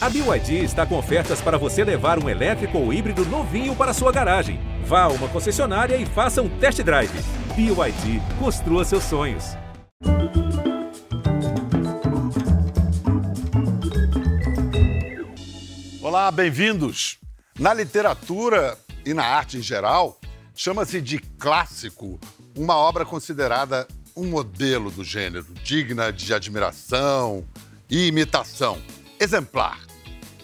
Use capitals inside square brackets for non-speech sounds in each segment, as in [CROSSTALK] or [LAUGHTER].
A BYD está com ofertas para você levar um elétrico ou híbrido novinho para sua garagem. Vá a uma concessionária e faça um test drive. BYD, construa seus sonhos. Olá, bem-vindos. Na literatura e na arte em geral, chama-se de clássico uma obra considerada um modelo do gênero, digna de admiração e imitação, exemplar.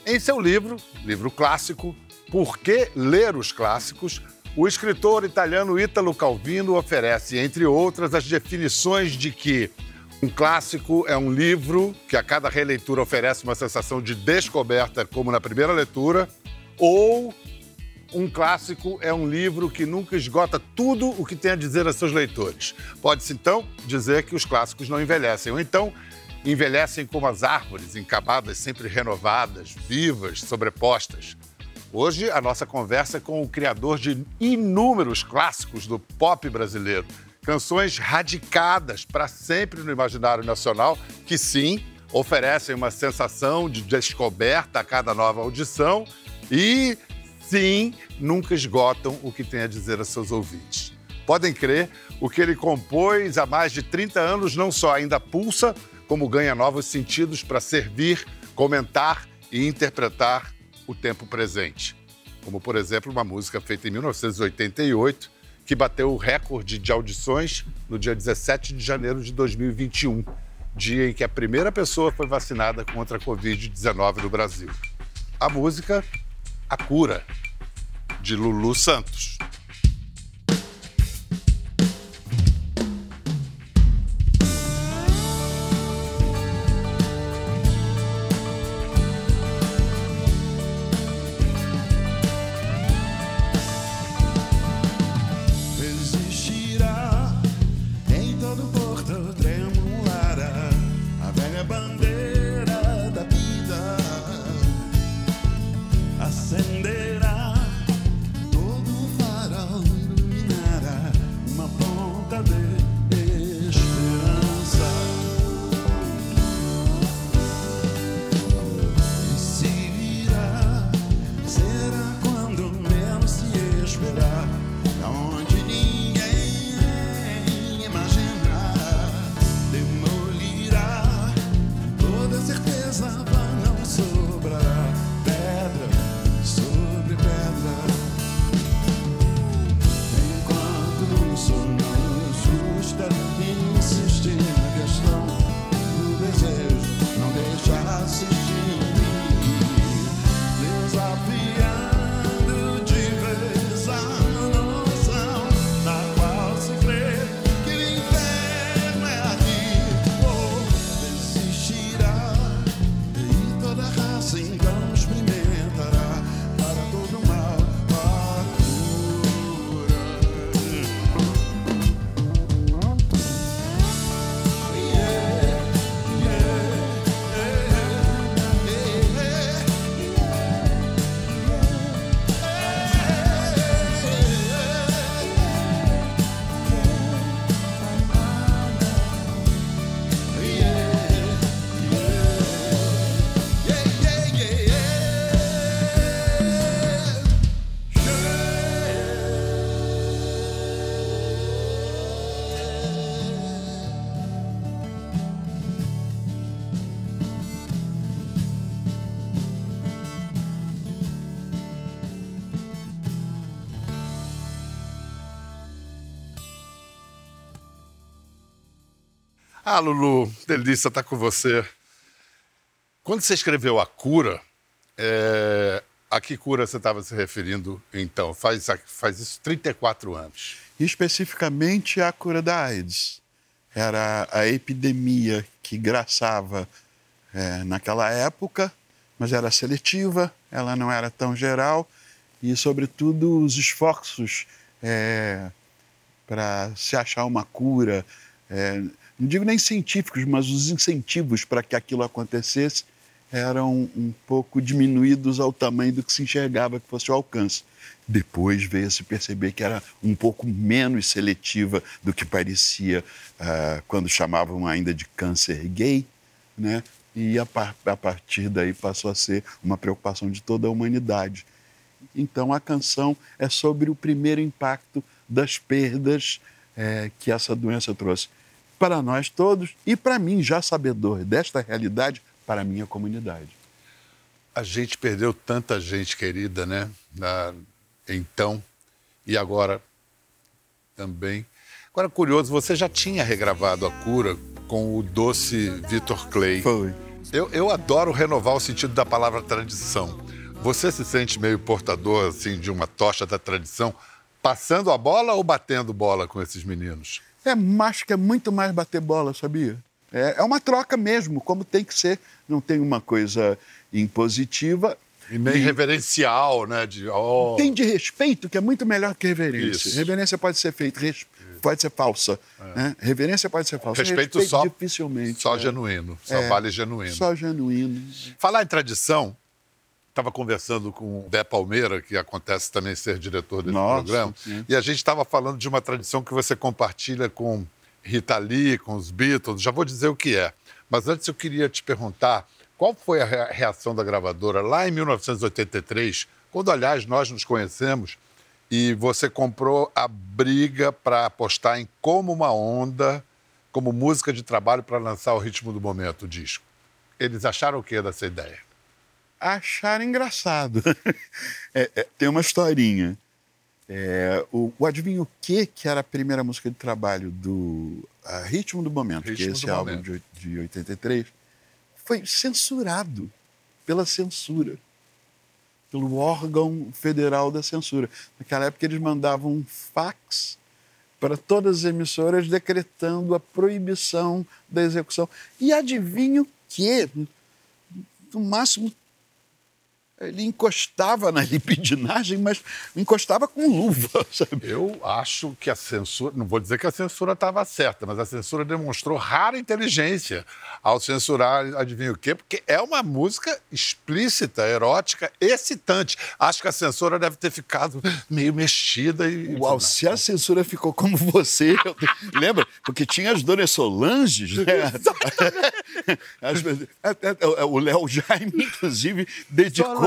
Em seu livro, livro clássico, Por que ler os clássicos? O escritor italiano Italo Calvino oferece, entre outras, as definições de que um clássico é um livro que a cada releitura oferece uma sensação de descoberta, como na primeira leitura, ou um clássico é um livro que nunca esgota tudo o que tem a dizer a seus leitores. Pode-se então dizer que os clássicos não envelhecem, ou então envelhecem como as árvores, encabadas, sempre renovadas, vivas, sobrepostas. Hoje, a nossa conversa é com o criador de inúmeros clássicos do pop brasileiro, canções radicadas para sempre no imaginário nacional, que sim, oferecem uma sensação de descoberta a cada nova audição e, sim, nunca esgotam o que tem a dizer a seus ouvintes. Podem crer, o que ele compôs há mais de 30 anos não só ainda pulsa, como ganha novos sentidos para servir, comentar e interpretar o tempo presente. Como, por exemplo, uma música feita em 1988 que bateu o recorde de audições no dia 17 de janeiro de 2021, dia em que a primeira pessoa foi vacinada contra a Covid-19 no Brasil. A música A Cura, de Lulu Santos. Ah, Lulu, delícia estar com você. Quando você escreveu A Cura, é... a que cura você estava se referindo então? Faz, faz isso 34 anos. Especificamente a cura da AIDS. Era a epidemia que graçava é, naquela época, mas era seletiva, ela não era tão geral e, sobretudo, os esforços é, para se achar uma cura. É, não digo nem científicos, mas os incentivos para que aquilo acontecesse eram um pouco diminuídos ao tamanho do que se enxergava que fosse o alcance. Depois veio a se perceber que era um pouco menos seletiva do que parecia uh, quando chamavam ainda de câncer gay, né? e a, par a partir daí passou a ser uma preocupação de toda a humanidade. Então a canção é sobre o primeiro impacto das perdas é, que essa doença trouxe para nós todos e para mim, já sabedor desta realidade, para a minha comunidade. A gente perdeu tanta gente querida, né? Na, então e agora também. Agora, curioso, você já tinha regravado a cura com o doce Vitor Clay. Foi. Eu, eu adoro renovar o sentido da palavra tradição. Você se sente meio portador assim de uma tocha da tradição, passando a bola ou batendo bola com esses meninos? É, que é muito mais bater bola, sabia? É, é uma troca mesmo, como tem que ser. Não tem uma coisa impositiva. E nem e... reverencial, né? De, oh. Tem de respeito, que é muito melhor que reverência. Isso. Reverência pode ser feita, res... pode ser falsa. É. Né? Reverência pode ser falsa. Respeito, respeito só, dificilmente. Só é. genuíno, só é. vale genuíno. Só genuíno. Falar em tradição, estava conversando com o Bé Palmeira, que acontece também ser diretor desse Nossa, programa, sim. e a gente estava falando de uma tradição que você compartilha com Rita Lee, com os Beatles, já vou dizer o que é. Mas antes eu queria te perguntar qual foi a reação da gravadora lá em 1983, quando, aliás, nós nos conhecemos e você comprou a briga para apostar em Como uma Onda, como música de trabalho para lançar o ritmo do momento, o disco. Eles acharam o que dessa ideia? Acharam engraçado. [LAUGHS] é, é, tem uma historinha. É, o, o Adivinho o que que era a primeira música de trabalho do Ritmo do Momento, Ritmo que é esse álbum de, de 83, foi censurado pela censura, pelo órgão federal da censura. Naquela época eles mandavam um fax para todas as emissoras decretando a proibição da execução. E adivinho que, no máximo ele encostava na [LAUGHS] lipidinagem, mas encostava com luva. [LAUGHS] Sabe? Eu acho que a censura, não vou dizer que a censura estava certa, mas a censura demonstrou rara inteligência ao censurar, adivinha o quê? Porque é uma música explícita, erótica, excitante. Acho que a censura deve ter ficado meio mexida e. Uau, se a censura ficou como você, eu... [LAUGHS] lembra? Porque tinha as Donas Solanges, né? As... o Léo Jaime, inclusive, dedicou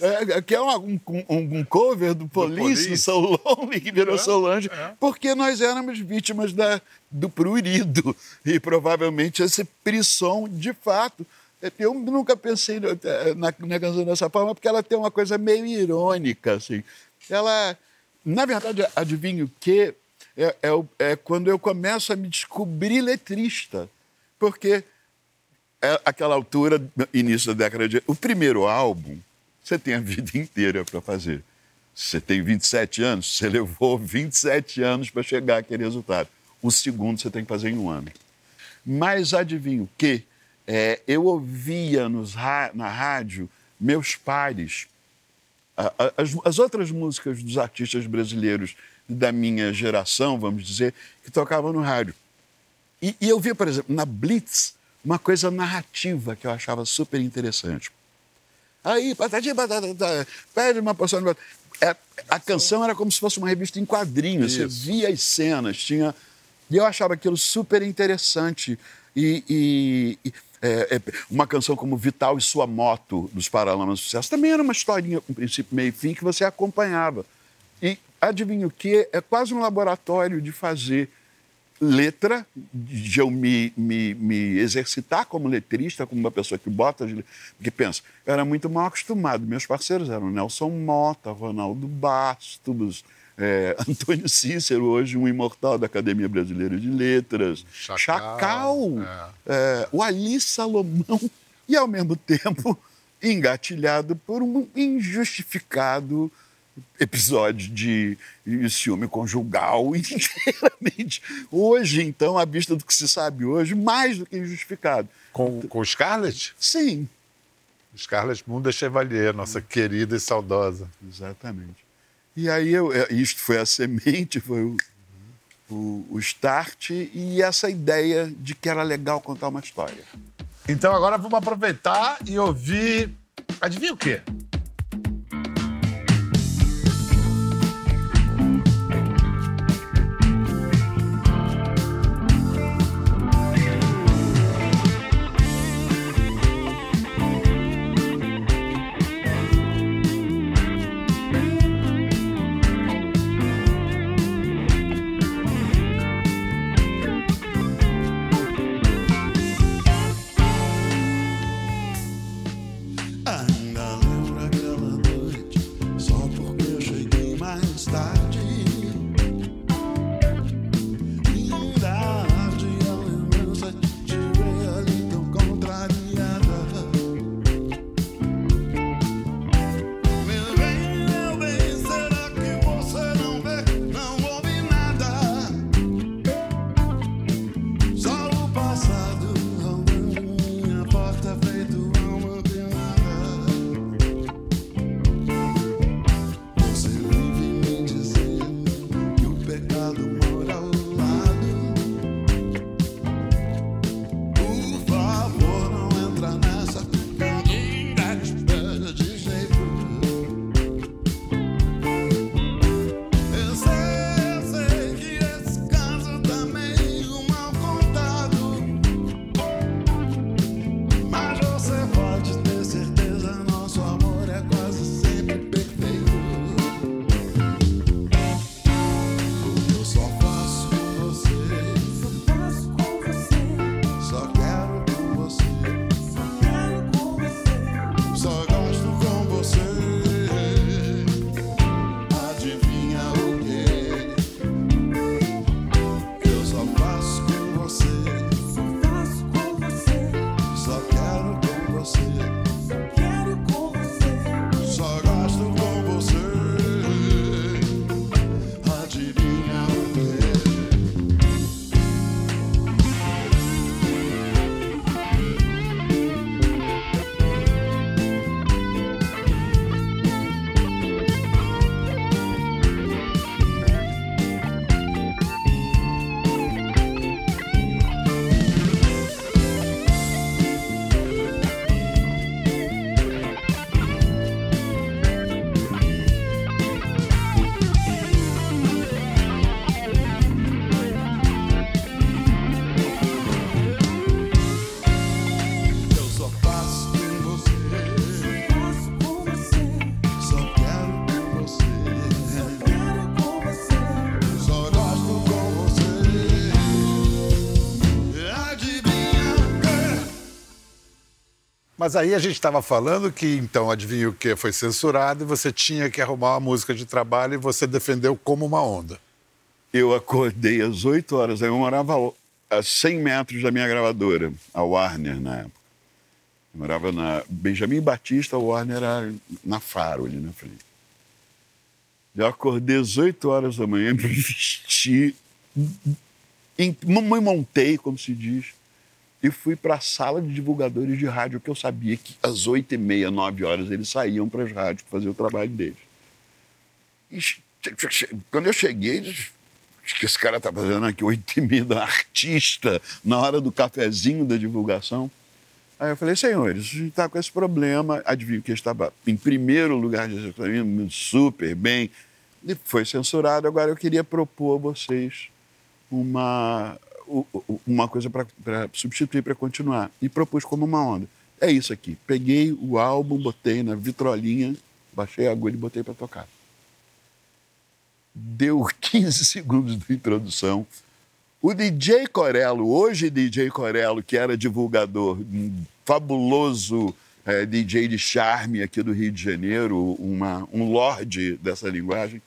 é, é, que é um, um, um, cover do Police, do So Lonely, que virou é, Solange, é. porque nós éramos vítimas da, do prurido. E provavelmente esse prisson, de fato. É, eu nunca pensei na, na canção dessa forma, porque ela tem uma coisa meio irônica, assim. Ela, na verdade, adivinho que é, é, é quando eu começo a me descobrir letrista, porque é aquela altura, início da década de. O primeiro álbum, você tem a vida inteira para fazer. Você tem 27 anos, você levou 27 anos para chegar àquele resultado. O segundo você tem que fazer em um ano. Mas adivinha o quê? É, eu ouvia nos, na rádio meus pares, as, as outras músicas dos artistas brasileiros da minha geração, vamos dizer, que tocavam no rádio. E, e eu via, por exemplo, na Blitz, uma coisa narrativa que eu achava super interessante. Aí, patati, patata, pede uma porção de... É, a canção era como se fosse uma revista em quadrinhos, você via as cenas, tinha... E eu achava aquilo super interessante. E, e, e é, é, uma canção como Vital e Sua Moto, dos Paralamas do Sucesso, também era uma historinha com princípio, meio e fim que você acompanhava. E adivinha o que? É quase um laboratório de fazer letra, de eu me, me, me, exercitar como letrista, como uma pessoa que bota. Porque pensa, eu era muito mal acostumado. Meus parceiros eram Nelson Mota, Ronaldo Bastos, é, [LAUGHS] Antônio Cícero, hoje um imortal da Academia Brasileira de Letras, Chacal, Chacal é. É, o Ali Salomão, e ao mesmo [LAUGHS] tempo engatilhado por um injustificado episódio de ciúme conjugal [LAUGHS] inteiramente. Hoje, então, à vista do que se sabe hoje, mais do que injustificado. Com, com Scarlett? Sim. Scarlett Munda Chevalier, nossa querida e saudosa. Exatamente. E aí, eu, é, isto foi a semente, foi o, o, o start e essa ideia de que era legal contar uma história. Então agora vamos aproveitar e ouvir. Adivinha o quê? Mas aí a gente estava falando que, então, adivinha o que? Foi censurado e você tinha que arrumar uma música de trabalho e você defendeu como uma onda. Eu acordei às 8 horas, eu morava a 100 metros da minha gravadora, a Warner na época. Eu morava na Benjamin Batista, a Warner era na Faro, ali na frente. Eu acordei às 8 horas da manhã, [LAUGHS] me vesti, me montei, como se diz, e fui para a sala de divulgadores de rádio, que eu sabia que às 8 e meia, 9 horas, eles saíam para as rádios fazer o trabalho deles. E quando eu cheguei, que esse cara está fazendo aqui, 8 e meia da artista, na hora do cafezinho da divulgação. Aí eu falei, senhores, a gente está com esse problema. Adivinha que estava em primeiro lugar super bem, e foi censurado. Agora eu queria propor a vocês uma, uma coisa para substituir, para continuar. E propus como uma onda. É isso aqui. Peguei o álbum, botei na vitrolinha, baixei a agulha e botei para tocar. Deu [LAUGHS] 15 segundos de introdução. O DJ Corello, hoje DJ Corello, que era divulgador, um fabuloso é, DJ de charme aqui do Rio de Janeiro, uma, um lorde dessa linguagem,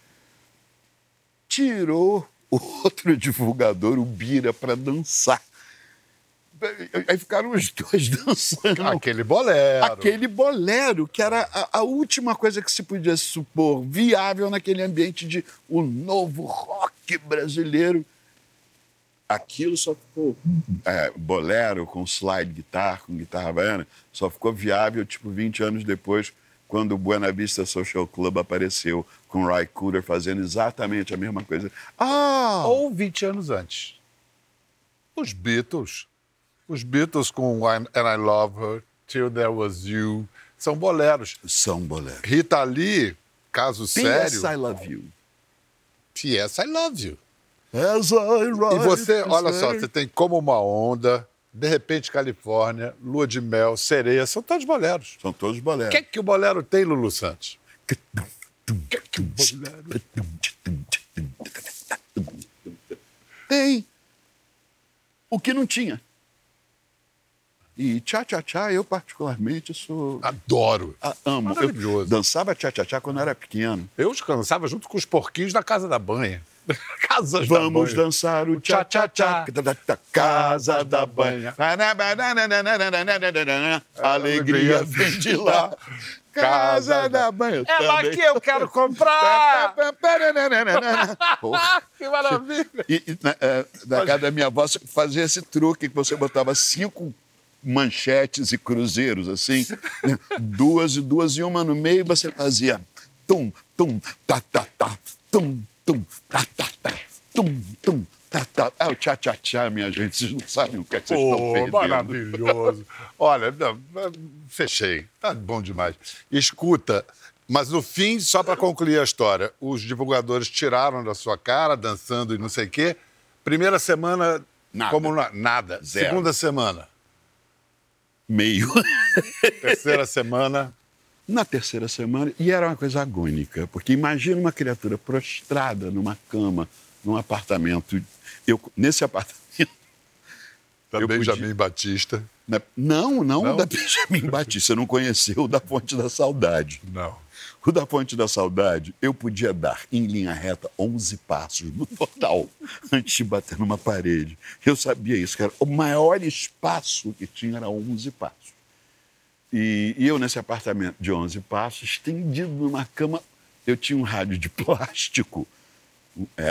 tirou [LAUGHS] outro divulgador, o Bira, para dançar. Aí ficaram os dois [LAUGHS] dançando. Aquele bolero. Aquele bolero, que era a, a, última coisa que se podia supor viável naquele ambiente de o novo rock brasileiro. Aquilo só ficou. É, bolero com slide guitar, com guitarra baiana, só ficou viável, tipo, 20 anos depois, quando o Buena Vista Social Club apareceu com Ry Cooder fazendo exatamente a mesma coisa. Ah! Ou 20 anos antes. Os Beatles. Os Beatles com And I Love Her, Till There Was You. São boleros. São boleros. Rita Lee, caso sério. P.S. I Love You. P.S. I Love You. As I e você, olha só, você tem Como Uma Onda, De Repente Califórnia, Lua de Mel, Sereia, são todos boleros. São todos boleros. O que é que o bolero tem, Lulu Santos? Tem o que não tinha. E tchá-tchá-tchá, eu particularmente sou. Adoro. A, amo. Eu dançava tchá-tchá-tchá quando era pequeno. Eu dançava junto com os porquinhos na casa da banha. Casas Vamos da dançar o tchá-tchá-tchá. Casa da banha. Alegria vem de lá. Casa da banha. É lá que eu quero comprar. [LAUGHS] que maravilha. E, e na, é, na casa da minha avó fazia esse truque que você botava cinco manchetes e cruzeiros, assim, duas e duas e uma no meio, você fazia tum, tum, tá, tá, tá, tum, tum, tá, tá, tá, tum, tum, tá, tá. É o tchá-tchá-tchá, minha gente, vocês não sabem o que, é que vocês oh, estão perdendo. maravilhoso. Olha, não, fechei, tá bom demais. Escuta, mas no fim, só para concluir a história, os divulgadores tiraram da sua cara, dançando e não sei o quê. Primeira semana, nada. como nada. Zero. Segunda semana. Meio. Terceira semana na terceira semana, e era uma coisa agônica, porque imagina uma criatura prostrada numa cama, num apartamento. Eu, nesse apartamento. Da Benjamin podia... Batista. Na... Não, não, não, da Benjamin Batista. Você não conheceu o da Fonte da Saudade. Não. O da Fonte da Saudade, eu podia dar em linha reta 11 passos no total [LAUGHS] antes de bater numa parede. Eu sabia isso, que era o maior espaço que tinha era 11 passos. E, e, eu, nesse apartamento de 11 passos, estendido numa cama, eu tinha um rádio de plástico,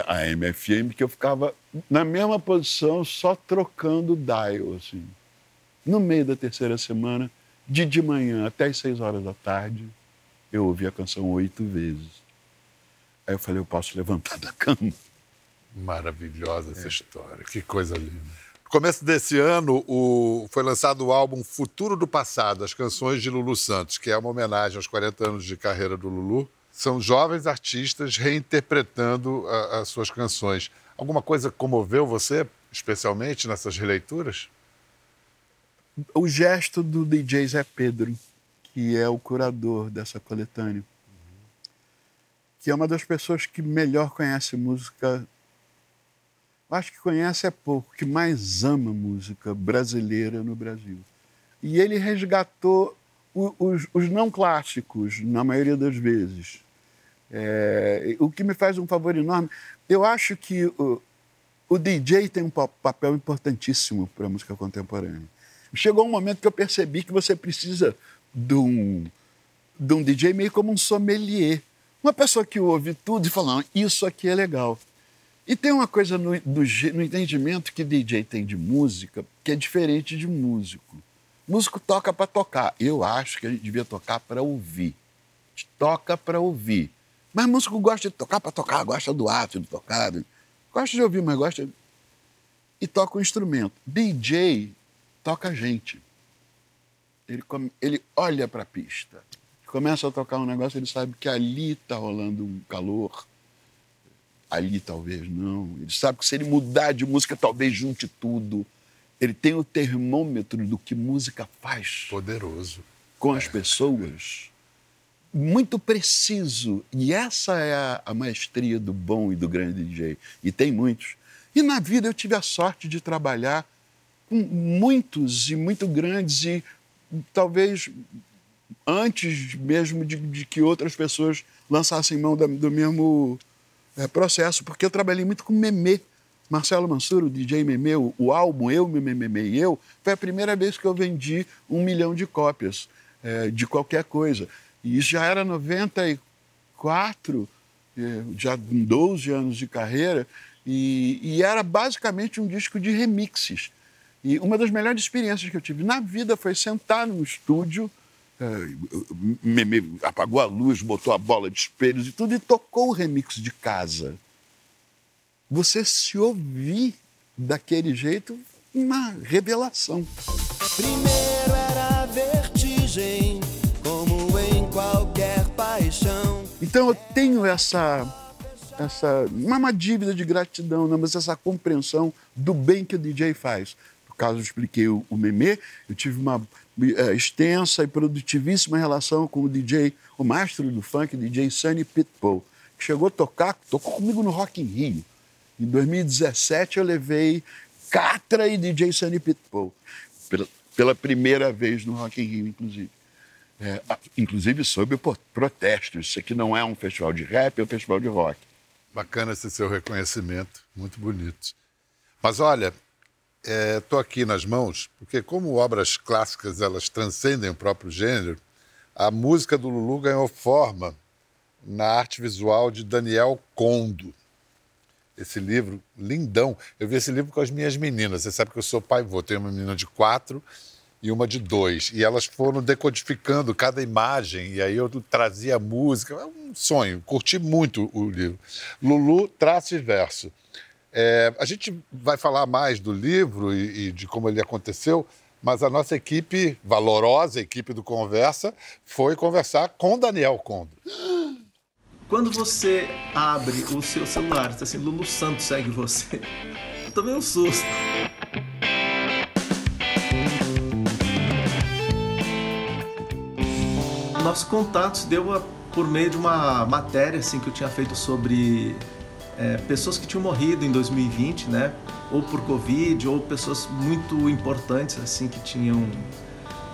a MFM, que eu ficava na mesma posição, só trocando dial, assim. No meio da terceira semana, de de manhã até as seis horas da tarde, eu ouvi a canção oito vezes. Aí eu falei, eu posso levantar da cama. Maravilhosa essa é. história, que coisa linda. No começo desse ano, o... foi lançado o álbum Futuro do Passado, as canções de Lulu Santos, que é uma homenagem aos 40 anos de carreira do Lulu. São jovens artistas reinterpretando a, as suas canções. Alguma coisa comoveu você, especialmente nessas releituras? O gesto do DJ Zé Pedro, que é o curador dessa coletânea, que é uma das pessoas que melhor conhece música acho que conhece é pouco, que mais ama música brasileira no Brasil. E ele resgatou os, os não clássicos, na maioria das vezes. É, o que me faz um favor enorme, eu acho que o, o DJ tem um papel importantíssimo para a música contemporânea. Chegou um momento que eu percebi que você precisa de um, de um DJ meio como um sommelier. Uma pessoa que ouve tudo e fala, isso aqui é legal. E tem uma coisa no, no, no entendimento que DJ tem de música que é diferente de músico. Músico toca para tocar. Eu acho que a gente devia tocar para ouvir. Toca para ouvir. Mas músico gosta de tocar para tocar, gosta do ato de tocar. Gosta de ouvir, mas gosta. De... E toca o instrumento. DJ toca a gente. Ele, come... ele olha para a pista. Começa a tocar um negócio, ele sabe que ali está rolando um calor. Ali talvez não. Ele sabe que se ele mudar de música, talvez junte tudo ele tem o termômetro do que música faz. Poderoso. Com as pessoas. Muito preciso. E essa é a, a maestria do bom e do grande DJ. E tem muitos. E na vida eu tive a sorte de trabalhar com muitos e muito grandes e talvez antes mesmo de, de que outras pessoas lançassem mão da, do mesmo é, processo, porque eu trabalhei muito com Memê, Marcelo Mansur, o DJ Memeu, o álbum Eu, Mememe e Eu, foi a primeira vez que eu vendi um milhão de cópias é, de qualquer coisa. E isso já era 94, é, já com 12 anos de carreira, e, e era basicamente um disco de remixes. E uma das melhores experiências que eu tive na vida foi sentar no estúdio, é, apagou a luz, botou a bola de espelhos e tudo, e tocou o remix de casa você se ouvir daquele jeito, uma revelação. Primeiro era vertigem, Então eu tenho essa essa não é uma dívida de gratidão, não, mas essa compreensão do bem que o DJ faz. No caso, eu expliquei o, o eu tive uma é, extensa e produtivíssima relação com o DJ, o mestre do funk, DJ Sunny Pitbull, que chegou a tocar, tocou comigo no Rock in Rio. Em 2017 eu levei Catra e DJ Sunny Pitbull, pela, pela primeira vez no Rock in Rio, inclusive. É, inclusive sob protesto. Isso aqui não é um festival de rap, é um festival de rock. Bacana esse seu reconhecimento, muito bonito. Mas olha, estou é, aqui nas mãos, porque como obras clássicas elas transcendem o próprio gênero, a música do Lulu ganhou forma na arte visual de Daniel Condo esse livro lindão. Eu vi esse livro com as minhas meninas. Você sabe que eu sou pai vou. Tenho uma menina de quatro e uma de dois. E elas foram decodificando cada imagem. E aí eu trazia música. É um sonho. Curti muito o livro. Lulu, traço e verso. É, a gente vai falar mais do livro e, e de como ele aconteceu, mas a nossa equipe, valorosa equipe do Conversa, foi conversar com Daniel Condo. Quando você abre o seu celular, está assim, Lulu Santos segue você. [LAUGHS] Eu tomei um susto. Nosso contato se deu a, por meio de uma matéria assim, que eu tinha feito sobre é, pessoas que tinham morrido em 2020, né? Ou por Covid, ou pessoas muito importantes assim que tinham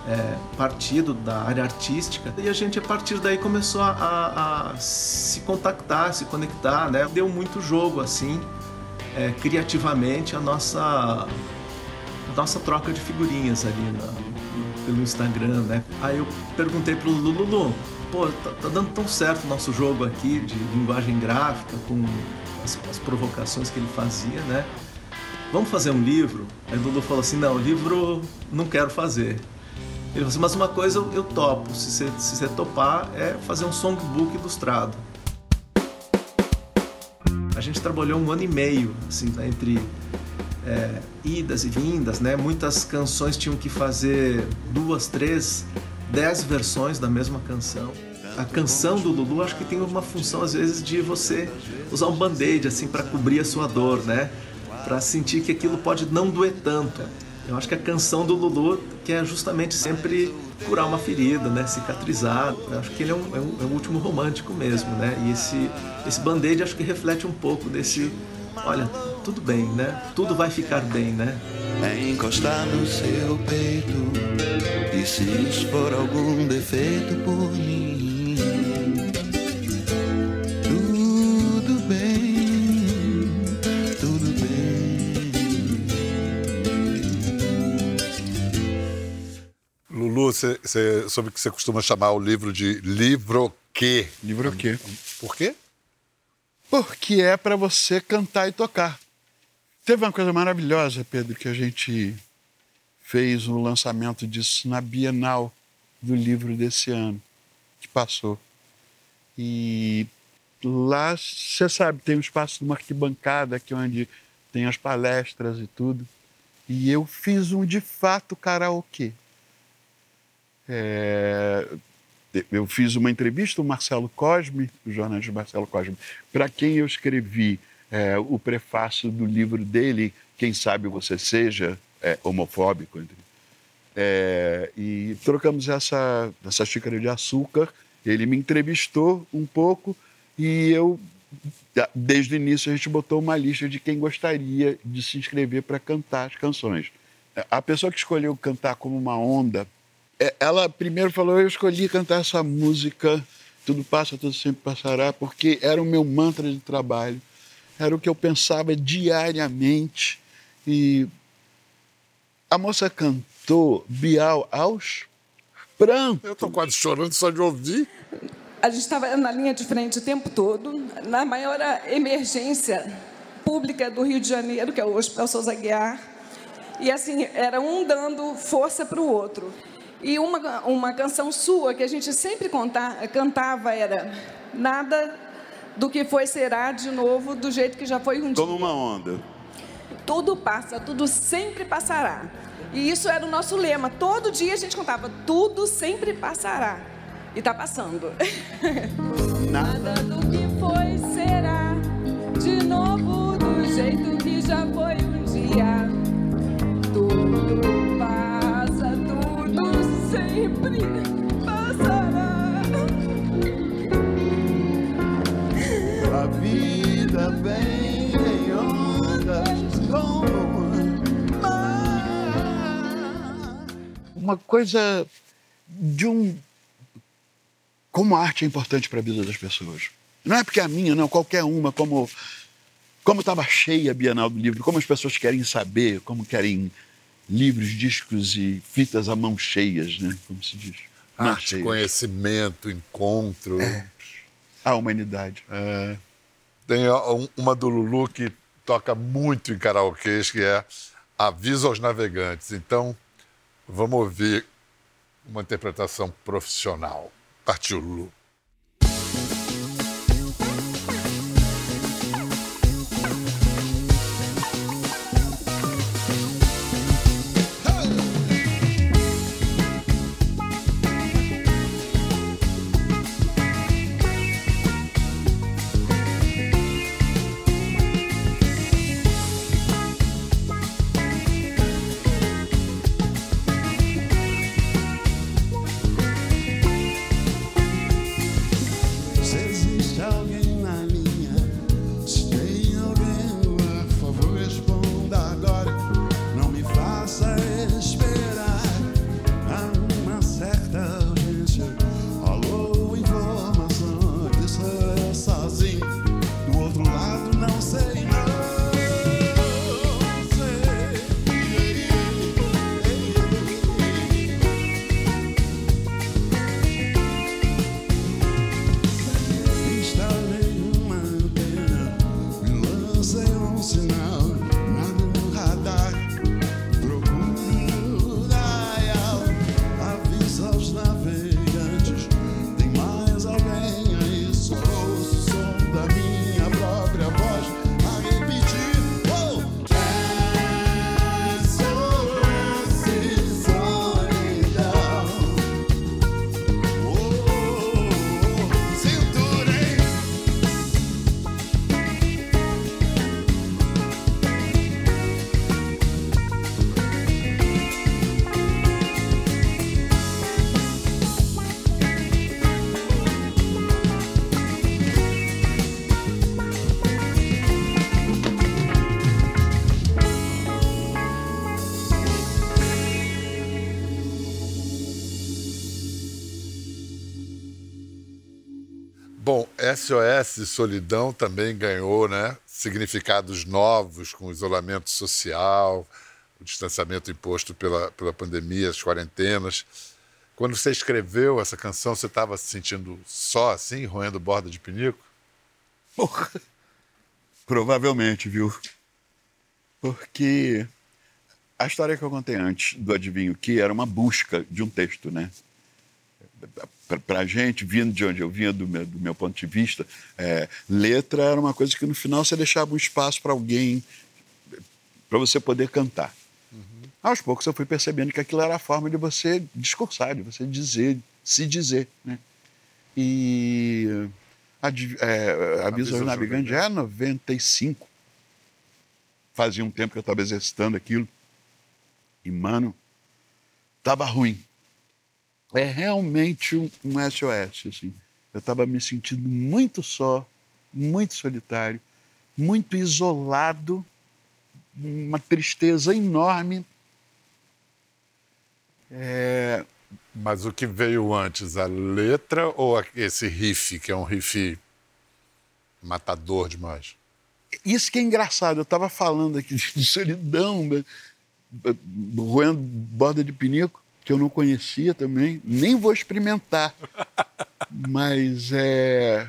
é, partido da área artística e a gente a partir daí começou a, a, se contactar, se conectar, né? Deu muito jogo assim, é, criativamente a nossa a nossa troca de figurinhas ali na, pelo Instagram, né? Aí eu perguntei pro Lulu, pô, tá, tá, dando tão certo o nosso jogo aqui de linguagem gráfica com as, as provocações que ele fazia, né? Vamos fazer um livro? Aí o Lulu falou assim, não, livro não quero fazer. Ele falou assim, mas uma coisa eu, topo, se você, se você topar, é fazer um songbook ilustrado. A gente trabalhou um ano e meio, assim, né, entre é, idas e vindas, né? Muitas canções tinham que fazer duas, três, dez versões da mesma canção. A canção do Lulu acho que tem uma função às vezes de você usar um band-aid assim para cobrir a sua dor, né? Para sentir que aquilo pode não doer tanto. Eu acho que a canção do Lulu quer justamente sempre curar uma ferida, né? Cicatrizar. Eu acho que ele é um, é um, é um último romântico mesmo, né? E esse, esse band-aid acho que reflete um pouco desse... Olha, tudo bem, né? Tudo vai ficar bem, né? é encostar no seu peito e se expor algum defeito por mim. Tudo bem, tudo bem. Lulu, você soube que você costuma chamar o livro de livro quê? Livro o quê? Por quê? Porque é para você cantar e tocar. Teve uma coisa maravilhosa, Pedro, que a gente fez o lançamento disso na Bienal do livro desse ano, que passou. E lá, você sabe, tem um espaço de uma arquibancada aqui onde tem as palestras e tudo. E eu fiz um de fato karaokê. É, eu fiz uma entrevista o Marcelo Cosme, o jornalista Marcelo Cosme, para quem eu escrevi é, o prefácio do livro dele, Quem Sabe Você Seja, é, homofóbico. É, e trocamos essa, essa xícara de açúcar. Ele me entrevistou um pouco e eu, desde o início, a gente botou uma lista de quem gostaria de se inscrever para cantar as canções. A pessoa que escolheu cantar como uma onda, ela primeiro falou: Eu escolhi cantar essa música, Tudo Passa, Tudo Sempre Passará, porque era o meu mantra de trabalho era o que eu pensava diariamente. E a moça cantou Bial aos prantos. Eu estou quase chorando só de ouvir. A gente estava na linha de frente o tempo todo, na maior emergência pública do Rio de Janeiro, que é o Hospital Souza Guiar. E assim, era um dando força para o outro. E uma, uma canção sua que a gente sempre conta, cantava era Nada do que foi será de novo do jeito que já foi um dia. Como uma onda. Tudo passa, tudo sempre passará. E isso era o nosso lema. Todo dia a gente contava, tudo sempre passará. E está passando. [LAUGHS] Nada do que foi será de novo do jeito que já foi um dia. Uma coisa de um como a arte é importante para a vida das pessoas. Não é porque é a minha, não, qualquer uma, como como estava cheia a Bienal do Livro, como as pessoas querem saber, como querem livros, discos e fitas à mão cheias, né? Como se diz. Arte, conhecimento, encontro. É. A humanidade. É. Tem uma do Lulu que toca muito em karaokês, que é Aviso aos Navegantes. Então, vamos ouvir uma interpretação profissional. Partiu, Lulu. SOS Solidão também ganhou, né? Significados novos com o isolamento social, o distanciamento imposto pela, pela pandemia, as quarentenas. Quando você escreveu essa canção, você estava se sentindo só assim, roendo borda de pinico? [LAUGHS] Provavelmente, viu? Porque a história que eu contei antes do Adivinho que era uma busca de um texto, né? Para a gente, vindo de onde eu vinha, do meu, do meu ponto de vista, é, letra era uma coisa que no final você deixava um espaço para alguém, para você poder cantar. Uhum. Aos poucos eu fui percebendo que aquilo era a forma de você discursar, de você dizer, se dizer. Né? E a, é, a Visão Navegante é 95. Fazia um tempo que eu estava exercitando aquilo. E, mano, estava ruim. É realmente um, um SOS, assim. Eu estava me sentindo muito só, muito solitário, muito isolado, uma tristeza enorme. É... Mas o que veio antes, a letra ou esse riff, que é um riff matador demais? Isso que é engraçado. Eu estava falando aqui de [LAUGHS] solidão, né? roendo borda de pinico, que eu não conhecia também, nem vou experimentar. [LAUGHS] Mas é.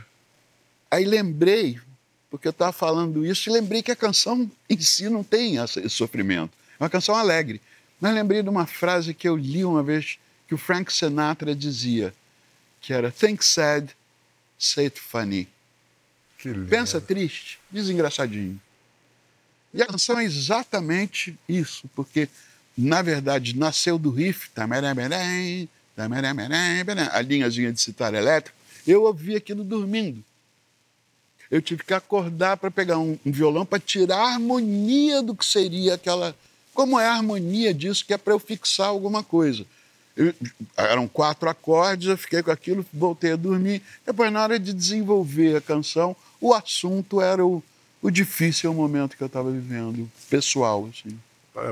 Aí lembrei, porque eu estava falando isso, e lembrei que a canção em si não tem esse sofrimento. É uma canção alegre. Mas lembrei de uma frase que eu li uma vez que o Frank Sinatra dizia, que era Think sad, say it funny. Pensa triste, diz engraçadinho. E a canção é exatamente isso, porque, na verdade, nasceu do riff, a linhazinha de citar elétrico, eu ouvi aquilo dormindo. Eu tive que acordar para pegar um, um violão para tirar a harmonia do que seria aquela. Como é a harmonia disso, que é para eu fixar alguma coisa. Eu, eram quatro acordes, eu fiquei com aquilo, voltei a dormir. Depois, na hora de desenvolver a canção, o assunto era o, o difícil momento que eu estava vivendo, pessoal. Assim.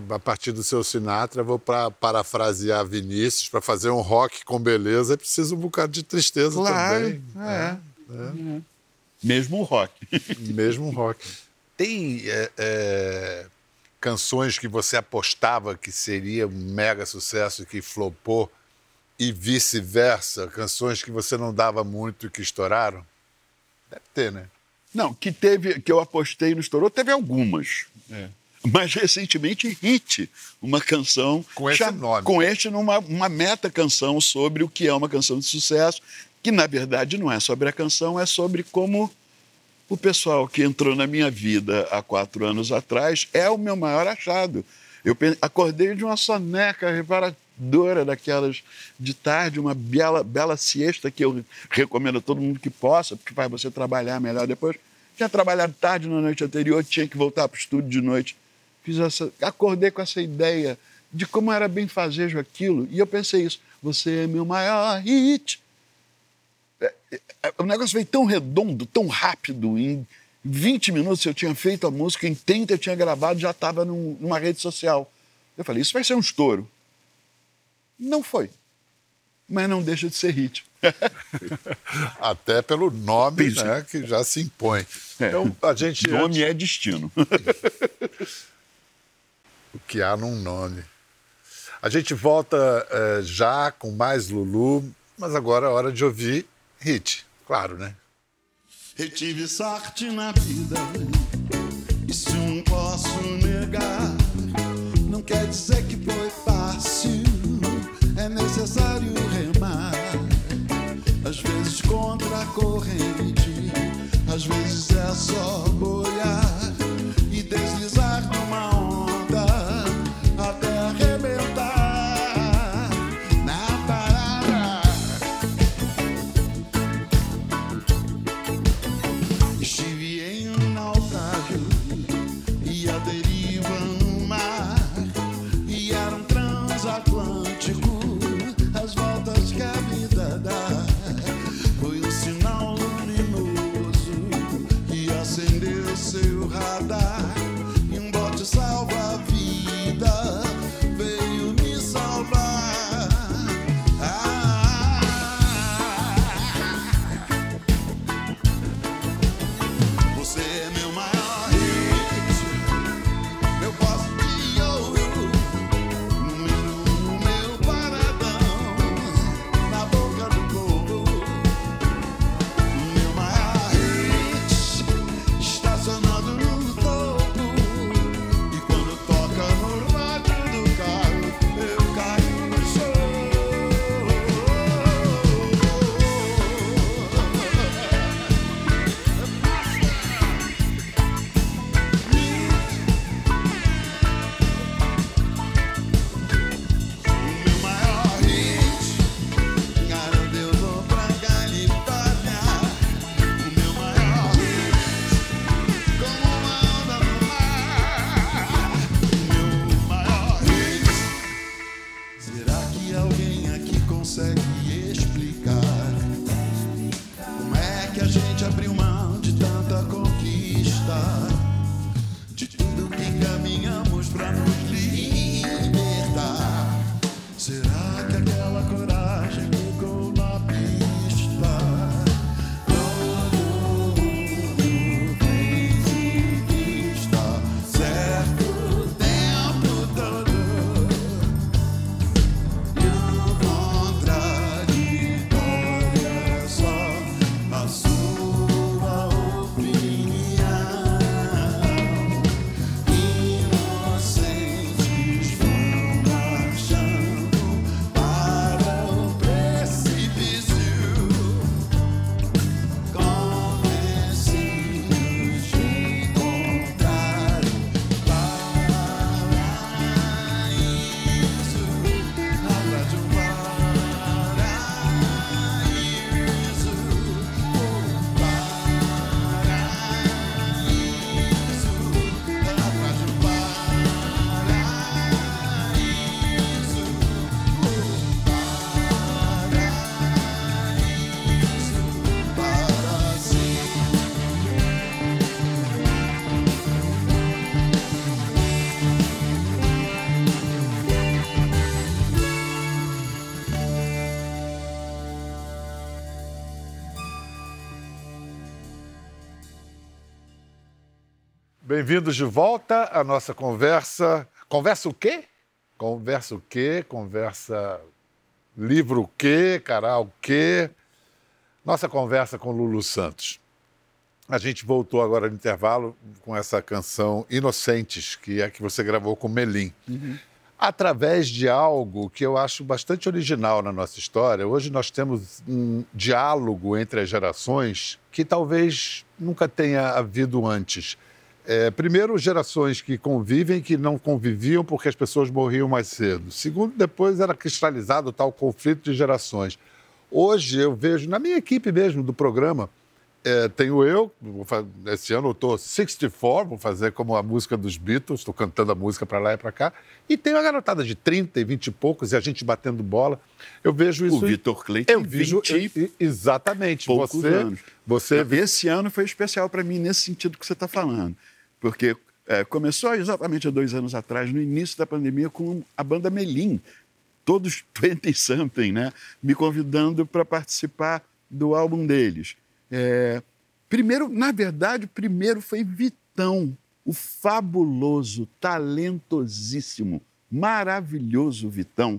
A partir do seu Sinatra, vou para parafrasear Vinícius, para fazer um rock com beleza, é preciso um bocado de tristeza claro, também. É, é. é. Mesmo o rock. [LAUGHS] Mesmo o rock. Tem é, é, canções que você apostava que seria um mega sucesso e que flopou, e vice-versa, canções que você não dava muito e que estouraram? Deve ter, né? Não, que teve, que eu apostei no estourou, teve algumas. É. Mas recentemente, Hit, uma canção. Com esse nome. Com este, numa uma meta canção sobre o que é uma canção de sucesso, que na verdade não é sobre a canção, é sobre como o pessoal que entrou na minha vida há quatro anos atrás é o meu maior achado. Eu acordei de uma soneca reparadora daquelas de tarde, uma bela, bela siesta que eu recomendo a todo mundo que possa, porque faz você trabalhar melhor depois. Tinha trabalhado tarde na noite anterior, tinha que voltar para o estúdio de noite. Fiz essa, acordei com essa ideia de como era bem fazejo aquilo, e eu pensei isso, você é meu maior hit. É, é, é, o negócio veio tão redondo, tão rápido, em 20 minutos eu tinha feito a música, em 30 eu tinha gravado, já estava num, numa rede social. Eu falei, isso vai ser um estouro. Não foi. Mas não deixa de ser hit. [LAUGHS] Até pelo nome né, que já se impõe. É. Então, a gente nome antes... é destino. [LAUGHS] o que há num nome. A gente volta é, já com mais Lulu, mas agora é hora de ouvir hit, claro, né? Eu tive sorte na vida, isso não posso negar. Não quer dizer que foi fácil, é necessário remar. Às vezes contra a corrente, às vezes é só boiar e deslizar Bem-vindos de volta à nossa conversa. Conversa o quê? Conversa o quê? Conversa livro o quê? Canal o quê? Nossa conversa com Lulu Santos. A gente voltou agora no intervalo com essa canção Inocentes, que é a que você gravou com Melim. Através de algo que eu acho bastante original na nossa história. Hoje nós temos um diálogo entre as gerações que talvez nunca tenha havido antes. É, primeiro, gerações que convivem que não conviviam porque as pessoas morriam mais cedo. Segundo, depois era cristalizado o tal conflito de gerações. Hoje eu vejo, na minha equipe mesmo do programa, é, tenho eu, esse ano eu estou 64, vou fazer como a música dos Beatles, estou cantando a música para lá e para cá, e tenho a garotada de 30 e 20 e poucos, e a gente batendo bola. Eu vejo isso. O Vitor Clay eu vejo 20 e- exatamente. poucos você, anos. Você Esse ano foi especial para mim nesse sentido que você está falando. Porque é, começou exatamente há dois anos atrás, no início da pandemia, com a banda Melim, todos [LAUGHS] 20 something, né? Me convidando para participar do álbum deles. É, primeiro, na verdade, primeiro foi Vitão, o fabuloso, talentosíssimo, maravilhoso Vitão.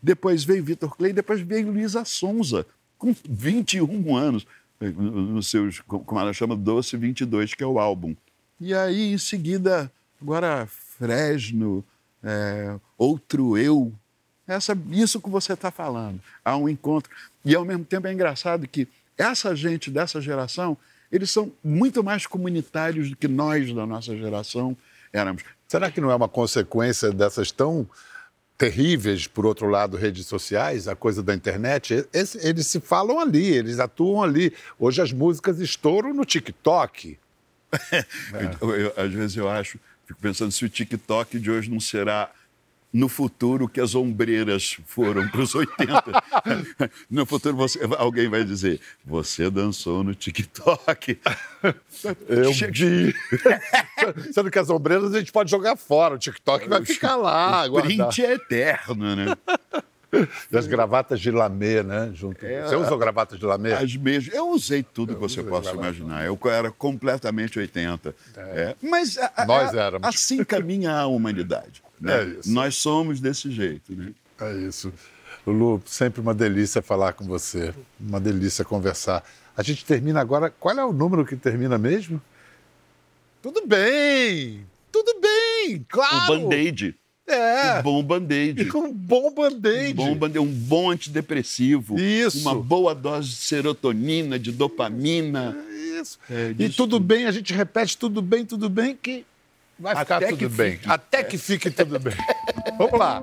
Depois veio Vitor Clay, depois veio Luísa Sonza, com 21 anos, nos seus, como ela chama, Doce 22, que é o álbum. E aí, em seguida, agora Fresno, é, Outro Eu, essa, isso que você está falando. Há um encontro. E, ao mesmo tempo, é engraçado que essa gente dessa geração, eles são muito mais comunitários do que nós, da nossa geração, éramos. Será que não é uma consequência dessas tão terríveis, por outro lado, redes sociais, a coisa da internet? Eles se falam ali, eles atuam ali. Hoje as músicas estouram no TikTok. [LAUGHS] Eu- eu- às vezes eu acho, fico pensando se o TikTok de hoje não será no futuro que as ombreiras foram para os 80. no futuro você- alguém vai dizer, você dançou no TikTok. Eu vi. [LAUGHS] Sendo que as ombreiras a gente pode jogar fora, o TikTok vai ficar lá. O print é eterno, né? [LAUGHS] E as gravatas de lamê, né? Junto. É, Você usou gravatas de lamê? As mesmas. Eu usei tudo que você possa imaginar. Eu era completamente 80. É, Mas a- a- Nós éramos. assim caminha a humanidade. [LAUGHS] né? É isso. Nós somos desse jeito. Né? É isso. Lulu, sempre uma delícia falar com você. Uma delícia conversar. A gente termina agora. Qual é o número que termina mesmo? Tudo bem! Tudo bem! Claro! Um band-aid. É! Um bom band-aid. Com um bom band-aid. Um bom, bande- um bom antidepressivo. Isso. Uma boa dose de serotonina, de dopamina. Isso. É, e tudo bem, a gente repete tudo bem, tudo bem, que vai ficar Até tudo que bem. fique. Até que fique tudo bem. [LAUGHS] Vamos lá.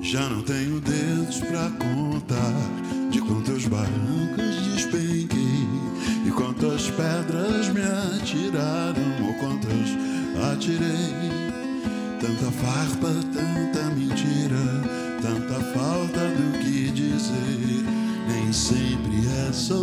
Já não tenho dedos pra contar com teus barrancos despenquei e quantas pedras me atiraram ou quantas atirei. Tanta farpa, tanta mentira, tanta falta do que dizer, nem sempre é só